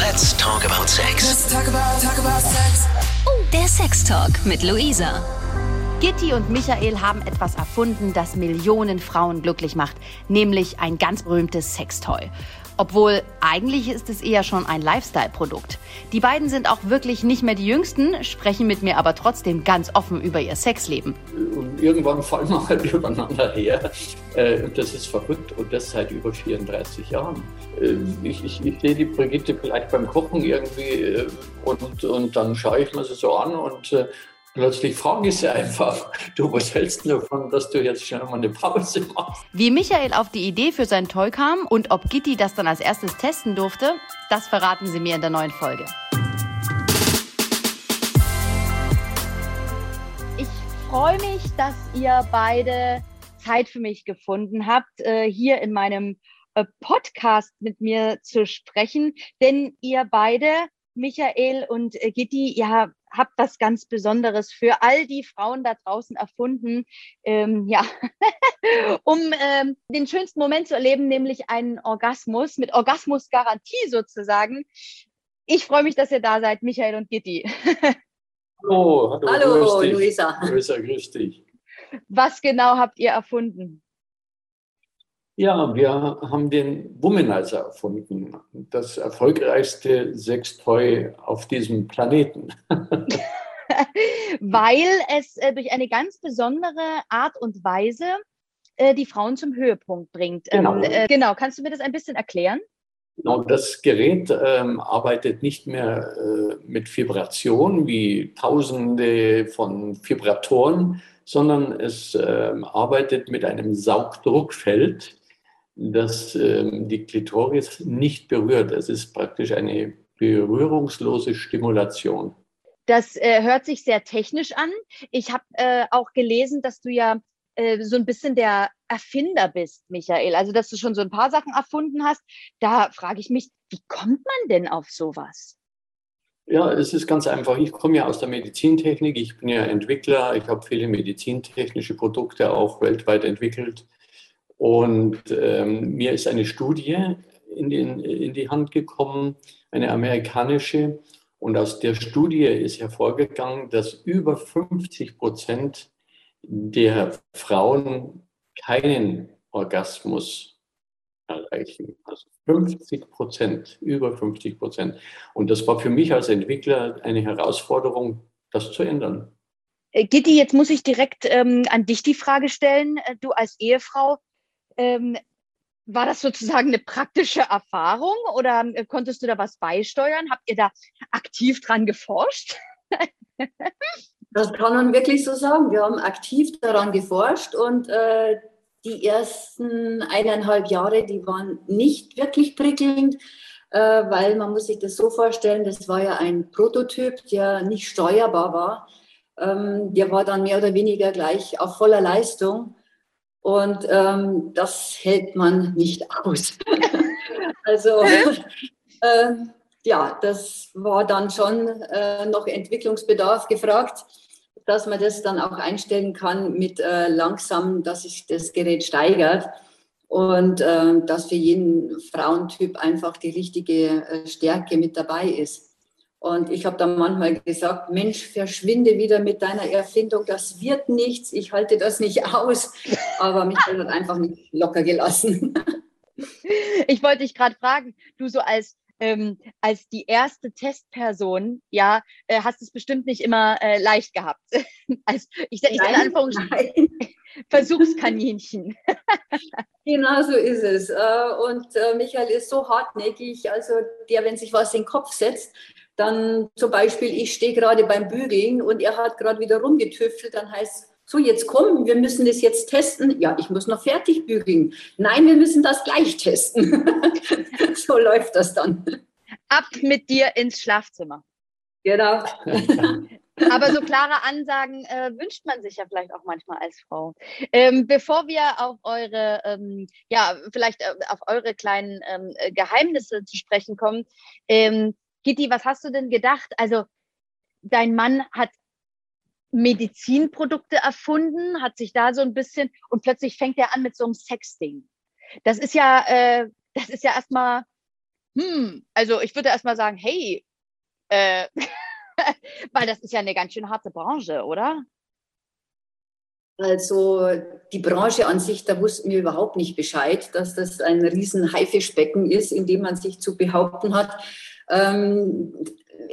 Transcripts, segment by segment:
Let's talk about sex. Let's talk about, talk about sex. Oh, der Sextalk mit Luisa. Gitti und Michael haben etwas erfunden, das Millionen Frauen glücklich macht, nämlich ein ganz berühmtes Sextoy. Obwohl eigentlich ist es eher schon ein Lifestyle-Produkt. Die beiden sind auch wirklich nicht mehr die Jüngsten, sprechen mit mir aber trotzdem ganz offen über ihr Sexleben. Und irgendwann fallen wir halt übereinander her. Äh, Das ist verrückt und das seit über 34 Jahren. Äh, Ich, ich, ich sehe die Brigitte vielleicht beim Kochen irgendwie äh, und, und dann schaue ich mir sie so an und plötzlich frage ich sie einfach, du, was hältst du davon, dass du jetzt schnell mal eine Pause machst? Wie Michael auf die Idee für sein Toy kam und ob Gitti das dann als erstes testen durfte, das verraten sie mir in der neuen Folge. Ich freue mich, dass ihr beide Zeit für mich gefunden habt, äh, hier in meinem äh, Podcast mit mir zu sprechen, denn ihr beide, Michael und äh, Gitti, ihr habt was ganz Besonderes für all die Frauen da draußen erfunden, ähm, ja, um ähm, den schönsten Moment zu erleben, nämlich einen Orgasmus mit Orgasmusgarantie sozusagen. Ich freue mich, dass ihr da seid, Michael und Gitti. Hallo, hallo, Hallo, grüß dich. Luisa. Luisa, grüß dich. Was genau habt ihr erfunden? Ja, wir haben den Womanizer erfunden. Das erfolgreichste Sextoy auf diesem Planeten. Weil es äh, durch eine ganz besondere Art und Weise äh, die Frauen zum Höhepunkt bringt. Genau. Ähm, äh, genau, kannst du mir das ein bisschen erklären? Genau, das Gerät ähm, arbeitet nicht mehr äh, mit Vibration wie tausende von Vibratoren, sondern es ähm, arbeitet mit einem Saugdruckfeld, das ähm, die Klitoris nicht berührt. Es ist praktisch eine berührungslose Stimulation. Das äh, hört sich sehr technisch an. Ich habe äh, auch gelesen, dass du ja äh, so ein bisschen der Erfinder bist, Michael. Also, dass du schon so ein paar Sachen erfunden hast. Da frage ich mich, wie kommt man denn auf sowas? Ja, es ist ganz einfach. Ich komme ja aus der Medizintechnik. Ich bin ja Entwickler. Ich habe viele medizintechnische Produkte auch weltweit entwickelt. Und ähm, mir ist eine Studie in, den, in die Hand gekommen, eine amerikanische. Und aus der Studie ist hervorgegangen, dass über 50 Prozent der Frauen keinen Orgasmus erreichen. Also 50 Prozent, über 50 Prozent. Und das war für mich als Entwickler eine Herausforderung, das zu ändern. Äh, Gitti, jetzt muss ich direkt ähm, an dich die Frage stellen. Äh, Du als Ehefrau, ähm, war das sozusagen eine praktische Erfahrung oder äh, konntest du da was beisteuern? Habt ihr da aktiv dran geforscht? Das kann man wirklich so sagen. Wir haben aktiv daran geforscht und äh, die ersten eineinhalb Jahre, die waren nicht wirklich prickelnd, äh, weil man muss sich das so vorstellen, das war ja ein Prototyp, der nicht steuerbar war. Ähm, der war dann mehr oder weniger gleich auf voller Leistung und ähm, das hält man nicht aus. also äh, ja, das war dann schon äh, noch Entwicklungsbedarf gefragt, dass man das dann auch einstellen kann mit äh, langsam, dass sich das Gerät steigert und äh, dass für jeden Frauentyp einfach die richtige äh, Stärke mit dabei ist. Und ich habe dann manchmal gesagt, Mensch, verschwinde wieder mit deiner Erfindung, das wird nichts, ich halte das nicht aus. Aber mich hat einfach nicht locker gelassen. Ich wollte dich gerade fragen, du so als ähm, als die erste Testperson, ja, äh, hast es bestimmt nicht immer äh, leicht gehabt. als ich, ich in Anführungsstrichen Versuchskaninchen. genau so ist es. Äh, Und äh, Michael ist so hartnäckig, also der, wenn sich was in den Kopf setzt, dann zum Beispiel, ich stehe gerade beim Bügeln und er hat gerade wieder rumgetüftelt, dann heißt so, jetzt komm, wir müssen das jetzt testen. Ja, ich muss noch fertig bügeln. Nein, wir müssen das gleich testen. so läuft das dann. Ab mit dir ins Schlafzimmer. Genau. Aber so klare Ansagen äh, wünscht man sich ja vielleicht auch manchmal als Frau. Ähm, bevor wir auf eure, ähm, ja, vielleicht äh, auf eure kleinen ähm, Geheimnisse zu sprechen kommen, Gitti, was hast du denn gedacht? Also, dein Mann hat Medizinprodukte erfunden, hat sich da so ein bisschen und plötzlich fängt er an mit so einem Sexding. Das ist ja, äh, das ist ja erstmal hm, also ich würde erstmal sagen, hey, äh, weil das ist ja eine ganz schön harte Branche, oder? Also die Branche an sich, da wussten wir überhaupt nicht Bescheid, dass das ein riesen Haifischbecken ist, in dem man sich zu behaupten hat. Ähm,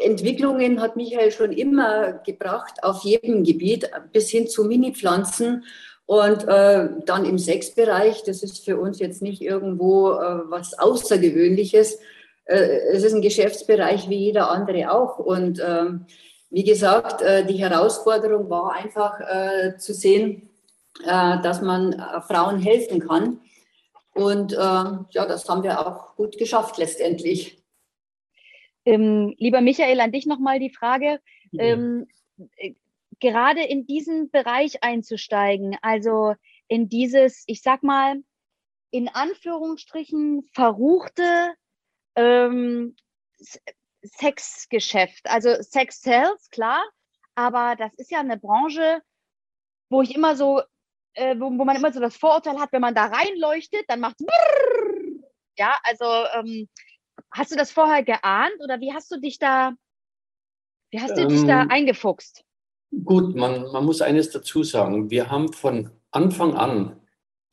Entwicklungen hat Michael schon immer gebracht, auf jedem Gebiet, bis hin zu Mini-Pflanzen. Und äh, dann im Sexbereich, das ist für uns jetzt nicht irgendwo äh, was Außergewöhnliches. Äh, es ist ein Geschäftsbereich wie jeder andere auch. Und ähm, wie gesagt, äh, die Herausforderung war einfach äh, zu sehen, äh, dass man Frauen helfen kann. Und ja, das haben wir auch gut geschafft letztendlich. Ähm, lieber Michael, an dich nochmal die Frage. Ähm, äh, gerade in diesen Bereich einzusteigen, also in dieses, ich sag mal, in Anführungsstrichen verruchte ähm, Sexgeschäft. Also Sex sells, klar, aber das ist ja eine Branche, wo ich immer so, äh, wo, wo, man immer so das Vorurteil hat, wenn man da reinleuchtet, dann macht ja, also ähm, hast du das vorher geahnt oder wie hast du dich da, wie hast du ähm, dich da ähm, eingefuchst? Gut, man, man muss eines dazu sagen. Wir haben von Anfang an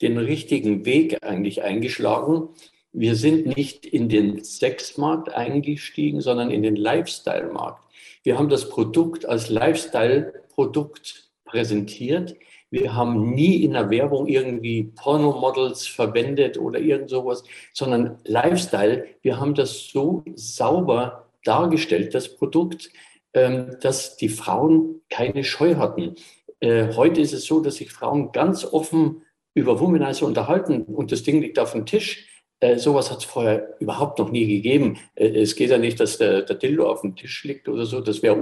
den richtigen Weg eigentlich eingeschlagen. Wir sind nicht in den Sexmarkt eingestiegen, sondern in den Lifestyle-Markt. Wir haben das Produkt als Lifestyle-Produkt präsentiert. Wir haben nie in der Werbung irgendwie Pornomodels verwendet oder irgend sowas, sondern Lifestyle. Wir haben das so sauber dargestellt, das Produkt, ähm, dass die Frauen keine Scheu hatten. Äh, heute ist es so, dass sich Frauen ganz offen über Womanizer unterhalten und das Ding liegt auf dem Tisch. Äh, sowas hat es vorher überhaupt noch nie gegeben. Äh, es geht ja nicht, dass der, der Dildo auf dem Tisch liegt oder so. Das wäre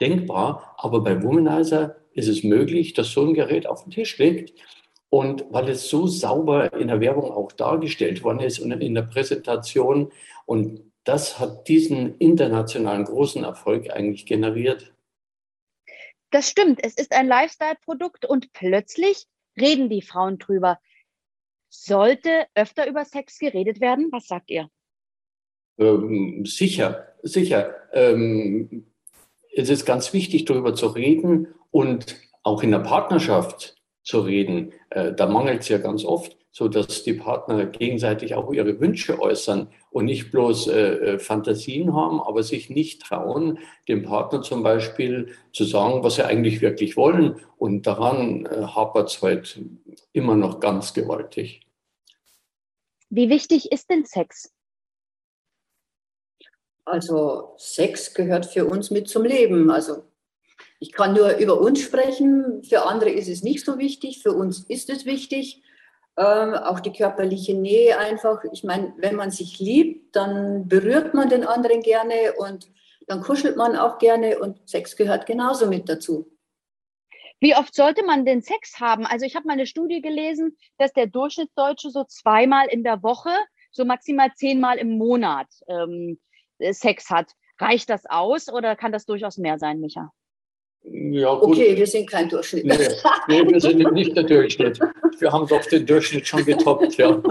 undenkbar. Aber bei Womanizer ist es möglich, dass so ein Gerät auf dem Tisch liegt. Und weil es so sauber in der Werbung auch dargestellt worden ist und in der Präsentation und das hat diesen internationalen großen Erfolg eigentlich generiert. Das stimmt, es ist ein Lifestyle-Produkt und plötzlich reden die Frauen drüber. Sollte öfter über Sex geredet werden? Was sagt ihr? Ähm, sicher, sicher. Ähm, es ist ganz wichtig, darüber zu reden und auch in der Partnerschaft zu reden. Äh, da mangelt es ja ganz oft, so dass die Partner gegenseitig auch ihre Wünsche äußern und nicht bloß äh, äh, Fantasien haben, aber sich nicht trauen, dem Partner zum Beispiel zu sagen, was sie eigentlich wirklich wollen. Und daran äh, hapert es halt immer noch ganz gewaltig. Wie wichtig ist denn Sex? Also Sex gehört für uns mit zum Leben. Also ich kann nur über uns sprechen. Für andere ist es nicht so wichtig. Für uns ist es wichtig. Ähm, auch die körperliche Nähe einfach. Ich meine, wenn man sich liebt, dann berührt man den anderen gerne und dann kuschelt man auch gerne und Sex gehört genauso mit dazu. Wie oft sollte man denn Sex haben? Also ich habe mal eine Studie gelesen, dass der Durchschnittsdeutsche so zweimal in der Woche, so maximal zehnmal im Monat ähm, Sex hat. Reicht das aus oder kann das durchaus mehr sein, Micha? Ja, gut. Okay, wir sind kein Durchschnitt. Nee, nee, wir sind nicht der Durchschnitt. Wir haben doch den Durchschnitt schon getoppt, ja.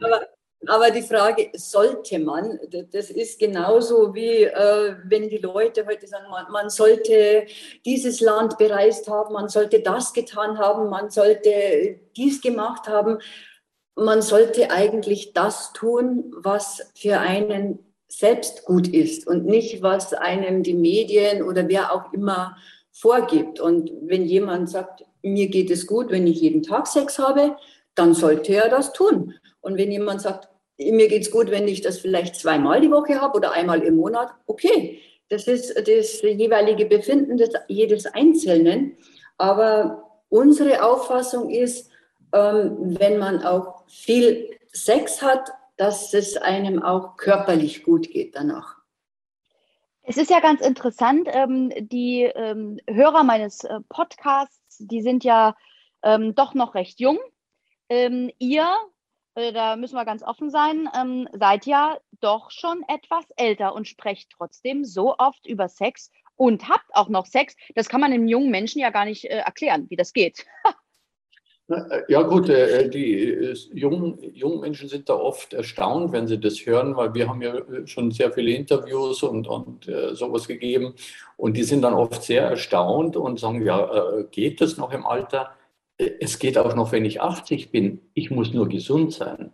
aber, aber, die Frage, sollte man, das ist genauso wie äh, wenn die Leute heute sagen, man, man, sollte dieses Land bereist haben, man sollte das getan haben, man sollte dies gemacht haben. Man sollte eigentlich das tun, was für einen selbst gut ist und nicht, was einem die Medien oder wer auch immer vorgibt. Und wenn jemand sagt, mir geht es gut, wenn ich jeden Tag Sex habe, dann sollte er das tun. Und wenn jemand sagt, mir geht es gut, wenn ich das vielleicht zweimal die Woche habe oder einmal im Monat, okay, das ist das jeweilige Befinden des, jedes Einzelnen. Aber unsere Auffassung ist, wenn man auch viel Sex hat, dass es einem auch körperlich gut geht danach. Es ist ja ganz interessant, ähm, die ähm, Hörer meines äh, Podcasts, die sind ja ähm, doch noch recht jung. Ähm, ihr, äh, da müssen wir ganz offen sein, ähm, seid ja doch schon etwas älter und sprecht trotzdem so oft über Sex und habt auch noch Sex. Das kann man einem jungen Menschen ja gar nicht äh, erklären, wie das geht. Äh, ja gut, äh, die jungen, jungen Menschen sind da oft erstaunt, wenn sie das hören, weil wir haben ja schon sehr viele Interviews und, und sowas gegeben und die sind dann oft sehr erstaunt und sagen, ja, geht das noch im Alter? Es geht auch noch, wenn ich 80 bin. Ich muss nur gesund sein.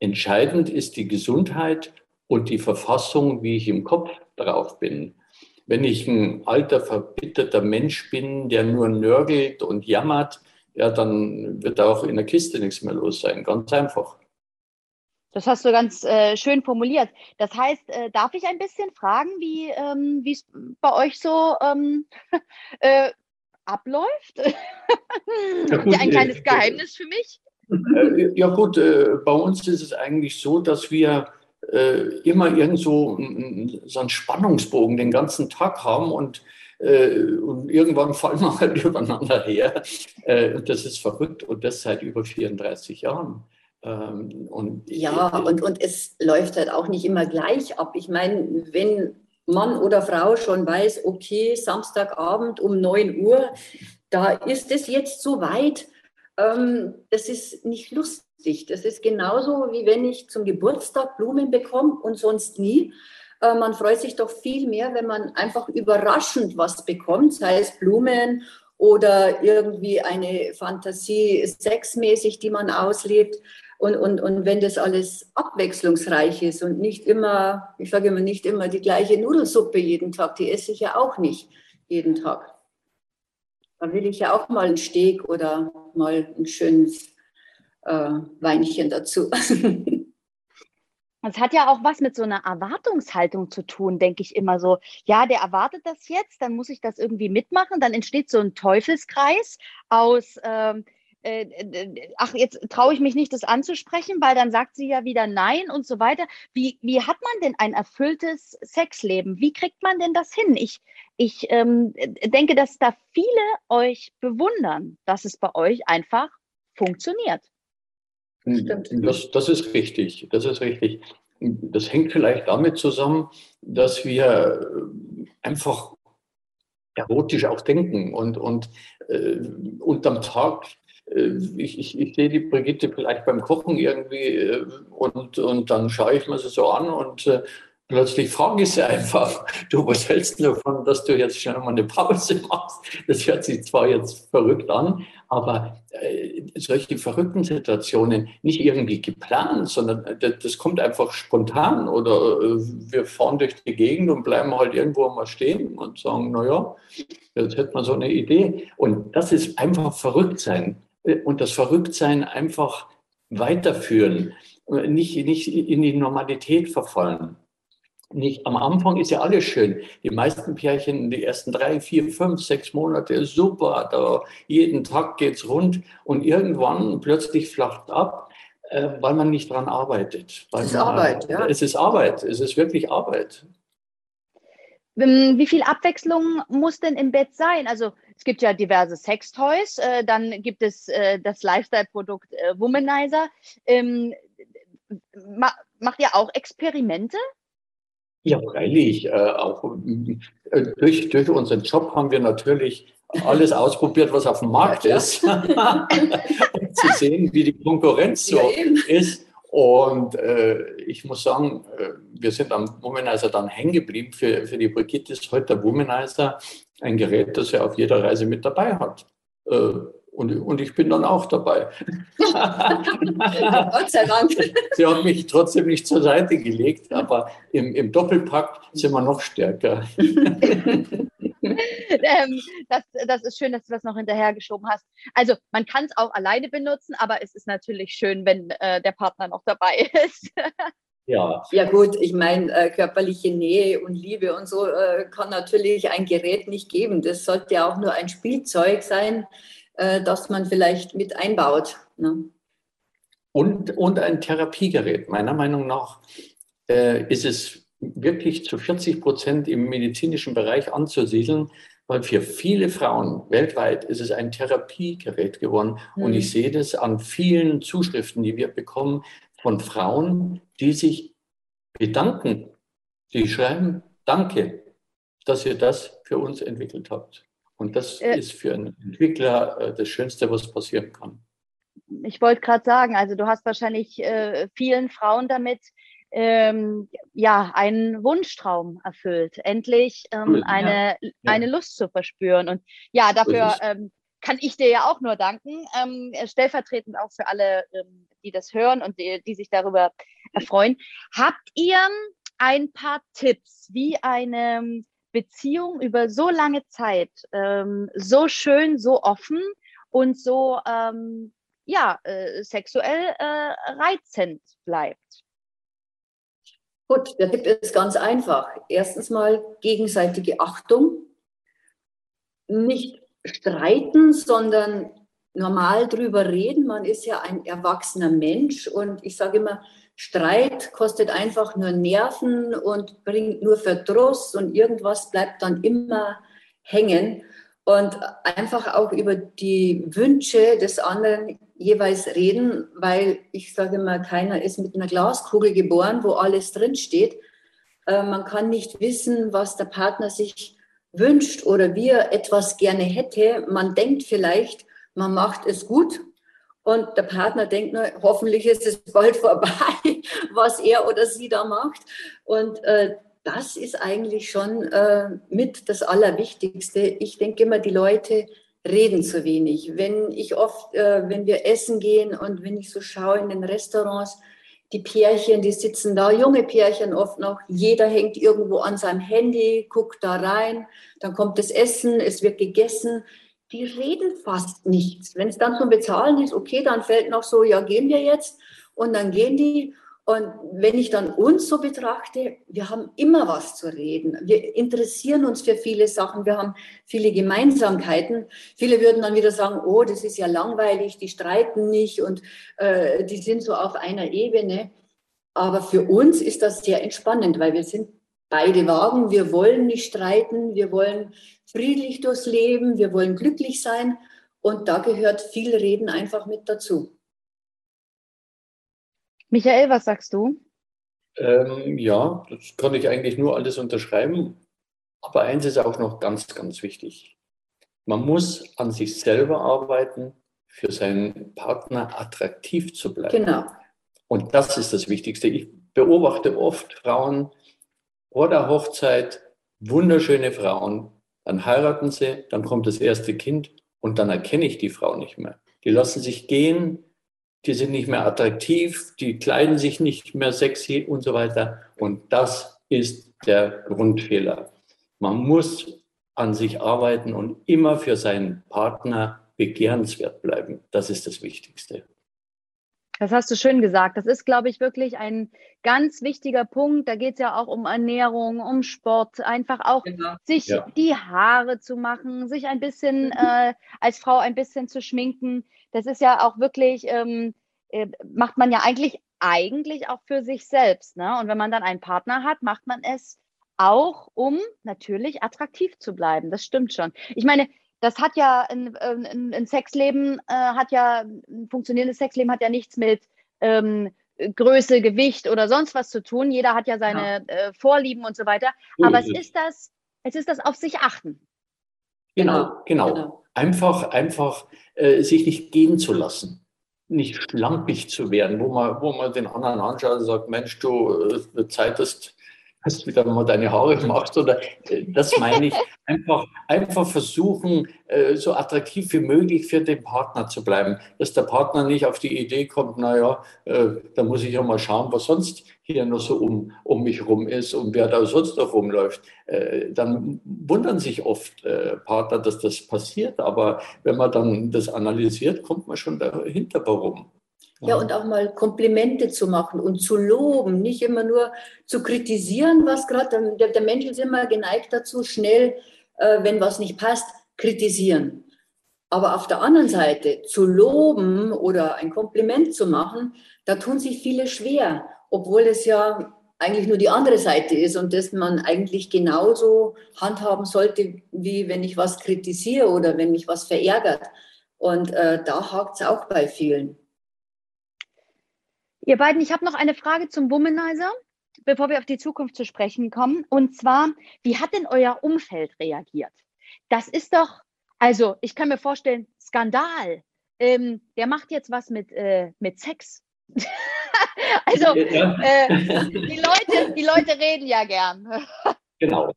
Entscheidend ist die Gesundheit und die Verfassung, wie ich im Kopf drauf bin. Wenn ich ein alter, verbitterter Mensch bin, der nur nörgelt und jammert, ja, dann wird auch in der Kiste nichts mehr los sein. Ganz einfach. Das hast du ganz äh, schön formuliert. Das heißt, äh, darf ich ein bisschen fragen, wie ähm, es bei euch so ähm, äh, abläuft? Ja, gut, ein kleines Geheimnis für mich? Äh, ja gut, äh, bei uns ist es eigentlich so, dass wir äh, immer irgend so, so einen Spannungsbogen den ganzen Tag haben und, und irgendwann fallen wir halt übereinander her. das ist verrückt und das seit über 34 Jahren. Ähm, und ja, und, und es läuft halt auch nicht immer gleich ab. Ich meine, wenn Mann oder Frau schon weiß, okay, Samstagabend um 9 Uhr, da ist es jetzt so weit, ähm, das ist nicht lustig. Das ist genauso, wie wenn ich zum Geburtstag Blumen bekomme und sonst nie. Äh, man freut sich doch viel mehr, wenn man einfach überraschend was bekommt, sei es Blumen oder irgendwie eine Fantasie sexmäßig, die man auslebt. Und, und, und wenn das alles abwechslungsreich ist und nicht immer, ich sage immer, nicht immer die gleiche Nudelsuppe jeden Tag, die esse ich ja auch nicht jeden Tag. Da will ich ja auch mal einen Steak oder mal ein schönes äh, Weinchen dazu. Es hat ja auch was mit so einer Erwartungshaltung zu tun, denke ich immer so. Ja, der erwartet das jetzt, dann muss ich das irgendwie mitmachen. Dann entsteht so ein Teufelskreis aus, ähm, äh, ach, jetzt traue ich mich nicht, das anzusprechen, weil dann sagt sie ja wieder Nein und so weiter. Wie, wie hat man denn ein erfülltes Sexleben? Wie kriegt man denn das hin? Ich, ich ähm, denke, dass da viele euch bewundern, dass es bei euch einfach funktioniert. Stimmt. Das, das ist richtig. Das ist richtig. Das hängt vielleicht damit zusammen, dass wir einfach erotisch auch denken und, und äh, unterm Tag äh, ich, ich, ich, sehe die Brigitte vielleicht beim Kochen irgendwie äh, und, und dann schaue ich mir sie so an und äh, plötzlich frage ich sie einfach, du, was hältst du davon, dass du jetzt schon mal eine Pause machst? Das hört sich zwar jetzt verrückt an, aber äh, solche verrückten Situationen nicht irgendwie geplant, sondern das, das kommt einfach spontan oder äh, wir fahren durch die Gegend und bleiben halt irgendwo mal stehen und sagen, naja, jetzt hätte man so eine Idee. Und das ist einfach verrückt sein und das Verrücktsein einfach weiterführen, nicht, nicht in die Normalität verfallen. Nicht, am Anfang ist ja alles schön. Die meisten Pärchen, die ersten drei, vier, fünf, sechs Monate, super, da jeden Tag geht's rund und irgendwann plötzlich flacht ab, äh, weil man nicht dran arbeitet. es ist man, Arbeit, ja. Es ist Arbeit, es ist wirklich Arbeit. Ähm, wie viel Abwechslung muss denn im Bett sein? Also es gibt ja diverse Sextoys, äh, dann gibt es äh, das Lifestyle-Produkt äh, Womanizer. Ähm, ma macht ihr auch Experimente? Ja, freilich. Äh, auch äh, durch, durch unseren Job haben wir natürlich alles ausprobiert, was auf dem Markt ja, ist, um zu sehen, wie die Konkurrenz so ja, ist. Und äh, ich muss sagen, äh, wir sind am Womanizer dann hängen geblieben. Für, für die Brigitte ist heute der Womanizer ein Gerät, das er auf jeder Reise mit dabei hat. Äh, und, und ich bin dann auch dabei. Gott sei Dank. Sie hat mich trotzdem nicht zur Seite gelegt, aber im, im Doppelpack sind wir noch stärker. ähm, das, das ist schön, dass du das noch hinterhergeschoben hast. Also man kann es auch alleine benutzen, aber es ist natürlich schön, wenn äh, der Partner noch dabei ist. Ja. ja gut, ich meine, äh, körperliche Nähe und Liebe und so äh, kann natürlich ein Gerät nicht geben. Das sollte ja auch nur ein Spielzeug sein, äh, das man vielleicht mit einbaut. Ne? Und, und ein Therapiegerät. Meiner Meinung nach äh, ist es wirklich zu 40 Prozent im medizinischen Bereich anzusiedeln, weil für viele Frauen weltweit ist es ein Therapiegerät geworden. Mhm. Und ich sehe das an vielen Zuschriften, die wir bekommen von Frauen, die sich bedanken. Die schreiben, danke, dass ihr das für uns entwickelt habt. Und das äh, ist für einen Entwickler äh, das Schönste, was passieren kann. Ich wollte gerade sagen, also du hast wahrscheinlich äh, vielen Frauen damit ähm, ja, einen Wunschtraum erfüllt, endlich ähm, eine, ja. eine Lust zu verspüren. Und ja, dafür ähm, kann ich dir ja auch nur danken, ähm, stellvertretend auch für alle, ähm, die das hören und die, die sich darüber erfreuen. Habt ihr ein paar Tipps, wie eine Beziehung über so lange Zeit ähm, so schön, so offen und so ja, äh, sexuell äh, reizend bleibt? Gut, der Tipp ist ganz einfach. Erstens mal gegenseitige Achtung. Nicht streiten, sondern normal drüber reden. Man ist ja ein erwachsener Mensch und ich sage immer, Streit kostet einfach nur Nerven und bringt nur Verdruss und irgendwas bleibt dann immer hängen. Und einfach auch über die Wünsche des anderen jeweils reden, weil ich sage immer, keiner ist mit einer Glaskugel geboren, wo alles drinsteht. Äh, man kann nicht wissen, was der Partner sich wünscht oder wie er etwas gerne hätte. Man denkt vielleicht, man macht es gut und der Partner denkt nur, hoffentlich ist es bald vorbei, was er oder sie da macht. Und äh, das ist eigentlich schon äh, mit das Allerwichtigste. Ich denke immer, die Leute reden zu wenig. Wenn ich oft, äh, wenn wir essen gehen und wenn ich so schaue in den Restaurants, die Pärchen, die sitzen da, junge Pärchen oft noch, jeder hängt irgendwo an seinem Handy, guckt da rein, dann kommt das Essen, es wird gegessen. Die reden fast nichts. Wenn es dann zum Bezahlen ist, okay, dann fällt noch so, ja, gehen wir jetzt. Und dann gehen die und wenn ich dann uns so betrachte, wir haben immer was zu reden. Wir interessieren uns für viele Sachen. Wir haben viele Gemeinsamkeiten. Viele würden dann wieder sagen, oh, das ist ja langweilig, die streiten nicht und äh, die sind so auf einer Ebene. Aber für uns ist das sehr entspannend, weil wir sind beide Wagen. Wir wollen nicht streiten. Wir wollen friedlich durchs Leben. Wir wollen glücklich sein. Und da gehört viel Reden einfach mit dazu. Michael, was sagst du? Ähm, ja, das kann ich eigentlich nur alles unterschreiben. Aber eins ist auch noch ganz, ganz wichtig. Man muss an sich selber arbeiten, für seinen Partner attraktiv zu bleiben. Genau. Und das ist das Wichtigste. Ich beobachte oft Frauen vor der Hochzeit, wunderschöne Frauen, dann heiraten sie, dann kommt das erste Kind und dann erkenne ich die Frau nicht mehr. Die lassen sich gehen, die sind nicht mehr attraktiv, die kleiden sich nicht mehr sexy und so weiter. Und das ist der Grundfehler. Man muss an sich arbeiten und immer für seinen Partner begehrenswert bleiben. Das ist das Wichtigste. Das hast du schön gesagt. Das ist, glaube ich, wirklich ein ganz wichtiger Punkt. Da geht es ja auch um Ernährung, um Sport, einfach auch genau. sich ja. die Haare zu machen, sich ein bisschen äh, als Frau ein bisschen zu schminken. Das ist ja auch wirklich, ähm, äh, macht man ja eigentlich, eigentlich auch für sich selbst. Ne? Und wenn man dann einen Partner hat, macht man es auch, um natürlich attraktiv zu bleiben. Das stimmt schon. Ich meine, das hat ja ein, ein, ein Sexleben, äh, hat ja, ein funktionierendes Sexleben hat ja nichts mit ähm, Größe, Gewicht oder sonst was zu tun. Jeder hat ja seine ja. Äh, Vorlieben und so weiter. Aber es ist das, es ist das auf sich achten. Genau, genau. genau. Einfach, einfach äh, sich nicht gehen zu lassen nicht schlampig zu werden, wo man, wo man den anderen anschaut und sagt, Mensch, du, äh, Du wieder mal deine Haare machst oder äh, das meine ich, einfach, einfach versuchen, äh, so attraktiv wie möglich für den Partner zu bleiben, dass der Partner nicht auf die Idee kommt, naja, da muss ich ja mal schauen, was sonst hier noch so um, um mich rum ist und wer da sonst noch rumläuft. Dann wundern sich oft Partner, dass das passiert, aber wenn man dann das analysiert, kommt man schon dahinter, warum. Ja, und auch mal Komplimente zu machen und zu loben, nicht immer nur zu kritisieren, was gerade, der, der, Mensch ist immer geneigt dazu, schnell, äh, wenn was nicht passt, kritisieren. Aber auf der anderen Seite zu loben oder ein Kompliment zu machen, da tun sich viele schwer, obwohl es ja eigentlich nur die andere Seite ist und dass man eigentlich genauso handhaben sollte, wie wenn ich was kritisiere oder wenn mich was verärgert. Und äh, da hakt es auch bei vielen. Ihr beiden, ich habe noch eine Frage zum Womanizer, bevor wir auf die Zukunft zu sprechen kommen. Und zwar, wie hat denn euer Umfeld reagiert? Das ist doch Also, ich kann mir vorstellen, Skandal. Ähm, der macht jetzt was mit, äh, mit Sex. also, ja. äh, die, Leute, die Leute reden ja gern. genau.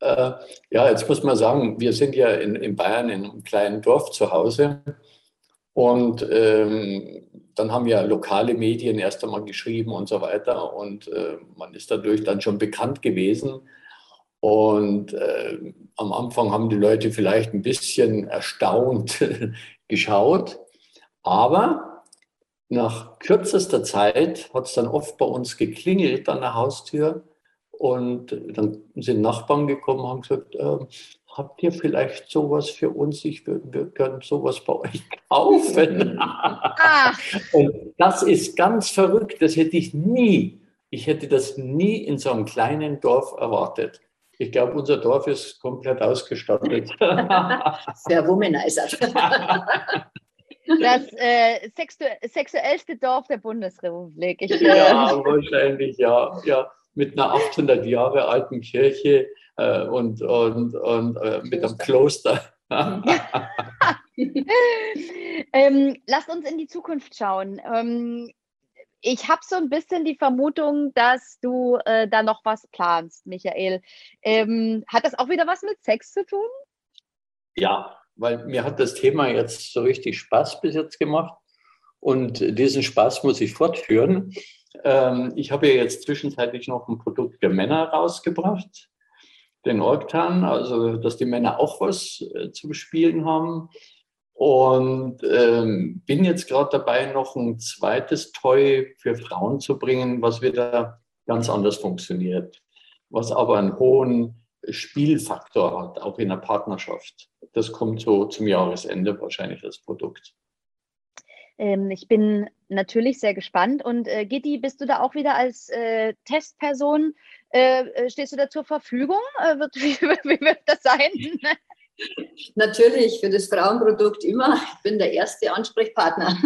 Äh, ja, jetzt muss man sagen, wir sind ja in, in Bayern in einem kleinen Dorf zu Hause. Und ähm, dann haben ja lokale Medien erst einmal geschrieben und so weiter. Und äh, man ist dadurch dann schon bekannt gewesen. Und äh, am Anfang haben die Leute vielleicht ein bisschen erstaunt geschaut. Aber nach kürzester Zeit hat es dann oft bei uns geklingelt an der Haustür. Und dann sind Nachbarn gekommen und haben gesagt, äh, habt ihr vielleicht sowas für uns? Ich würde gerne sowas bei euch kaufen. Und das ist ganz verrückt. Das hätte ich nie, ich hätte das nie in so einem kleinen Dorf erwartet. Ich glaube, unser Dorf ist komplett ausgestattet. Sehr Womanizer. Das äh, sexu sexuellste Dorf der Bundesrepublik. Ich, äh, ja, wahrscheinlich, ja. ja. Mit einer 800 Jahre alten Kirche äh, und, und, und äh, mit einem Kloster. ähm, lasst uns in die Zukunft schauen. Ähm, ich habe so ein bisschen die Vermutung, dass du äh, da noch was planst, Michael. Ähm, hat das auch wieder was mit Sex zu tun? Ja, weil mir hat das Thema jetzt so richtig Spaß bis jetzt gemacht und diesen Spaß muss ich fortführen. Ähm, ich habe ja jetzt zwischenzeitlich noch ein Produkt für Männer rausgebracht, den Orktan, also dass die Männer auch was äh, zum Spielen haben. Und ähm, bin jetzt gerade dabei, noch ein zweites Toy für Frauen zu bringen, was wieder ganz anders funktioniert, was aber einen hohen Spielfaktor hat, auch in der Partnerschaft. Das kommt so zum Jahresende wahrscheinlich, das Produkt. Ähm, ich bin natürlich sehr gespannt. Und äh, Gitti, bist du da auch wieder als äh, Testperson? Äh, äh stehst du da zur Verfügung? Äh, wird, wie, wie, wird das sein? Natürlich, für das Frauenprodukt immer. Ich bin der erste Ansprechpartner.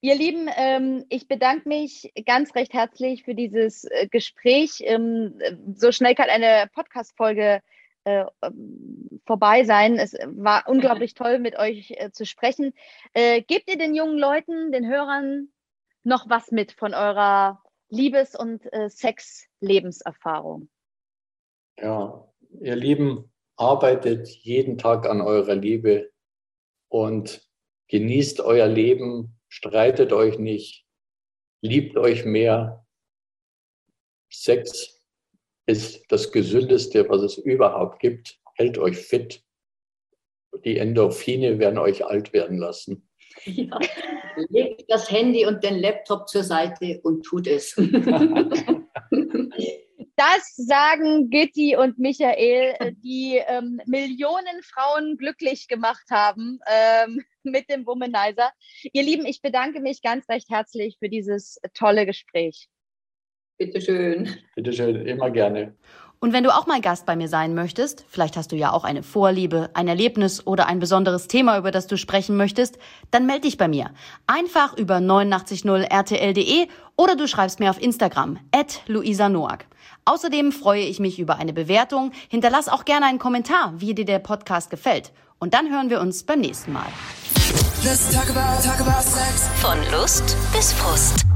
Ihr Lieben, ähm, ich bedanke mich ganz recht herzlich für dieses Gespräch. Ähm, so schnell kann eine Podcast-Folge äh, ähm, vorbei sein. Es war unglaublich toll, mit euch äh, zu sprechen. Äh, gebt ihr den jungen Leuten, den Hörern noch was mit von eurer Liebes- und äh, Sex-Lebenserfahrung? Ja, ihr Lieben, arbeitet jeden Tag an eurer Liebe und genießt euer Leben, streitet euch nicht, liebt euch mehr. Sex ist das Gesündeste, was es überhaupt gibt. Hält euch fit. Die Endorphine werden euch alt werden lassen. Ja. Legt das Handy und den Laptop zur Seite und tut es. Das sagen Gitti und Michael, die ähm, Millionen Frauen glücklich gemacht haben ähm, mit dem Womanizer. Ihr Lieben, ich bedanke mich ganz recht herzlich für dieses tolle Gespräch. Bitteschön. Bitteschön, immer gerne. Und wenn du auch mal Gast bei mir sein möchtest, vielleicht hast du ja auch eine Vorliebe, ein Erlebnis oder ein besonderes Thema, über das du sprechen möchtest, dann melde dich bei mir. Einfach über 890rtl.de oder du schreibst mir auf Instagram, at Luisa Noack. Außerdem freue ich mich über eine Bewertung. Hinterlass auch gerne einen Kommentar, wie dir der Podcast gefällt. Und dann hören wir uns beim nächsten Mal. Talk about, talk about Von Lust bis Frust.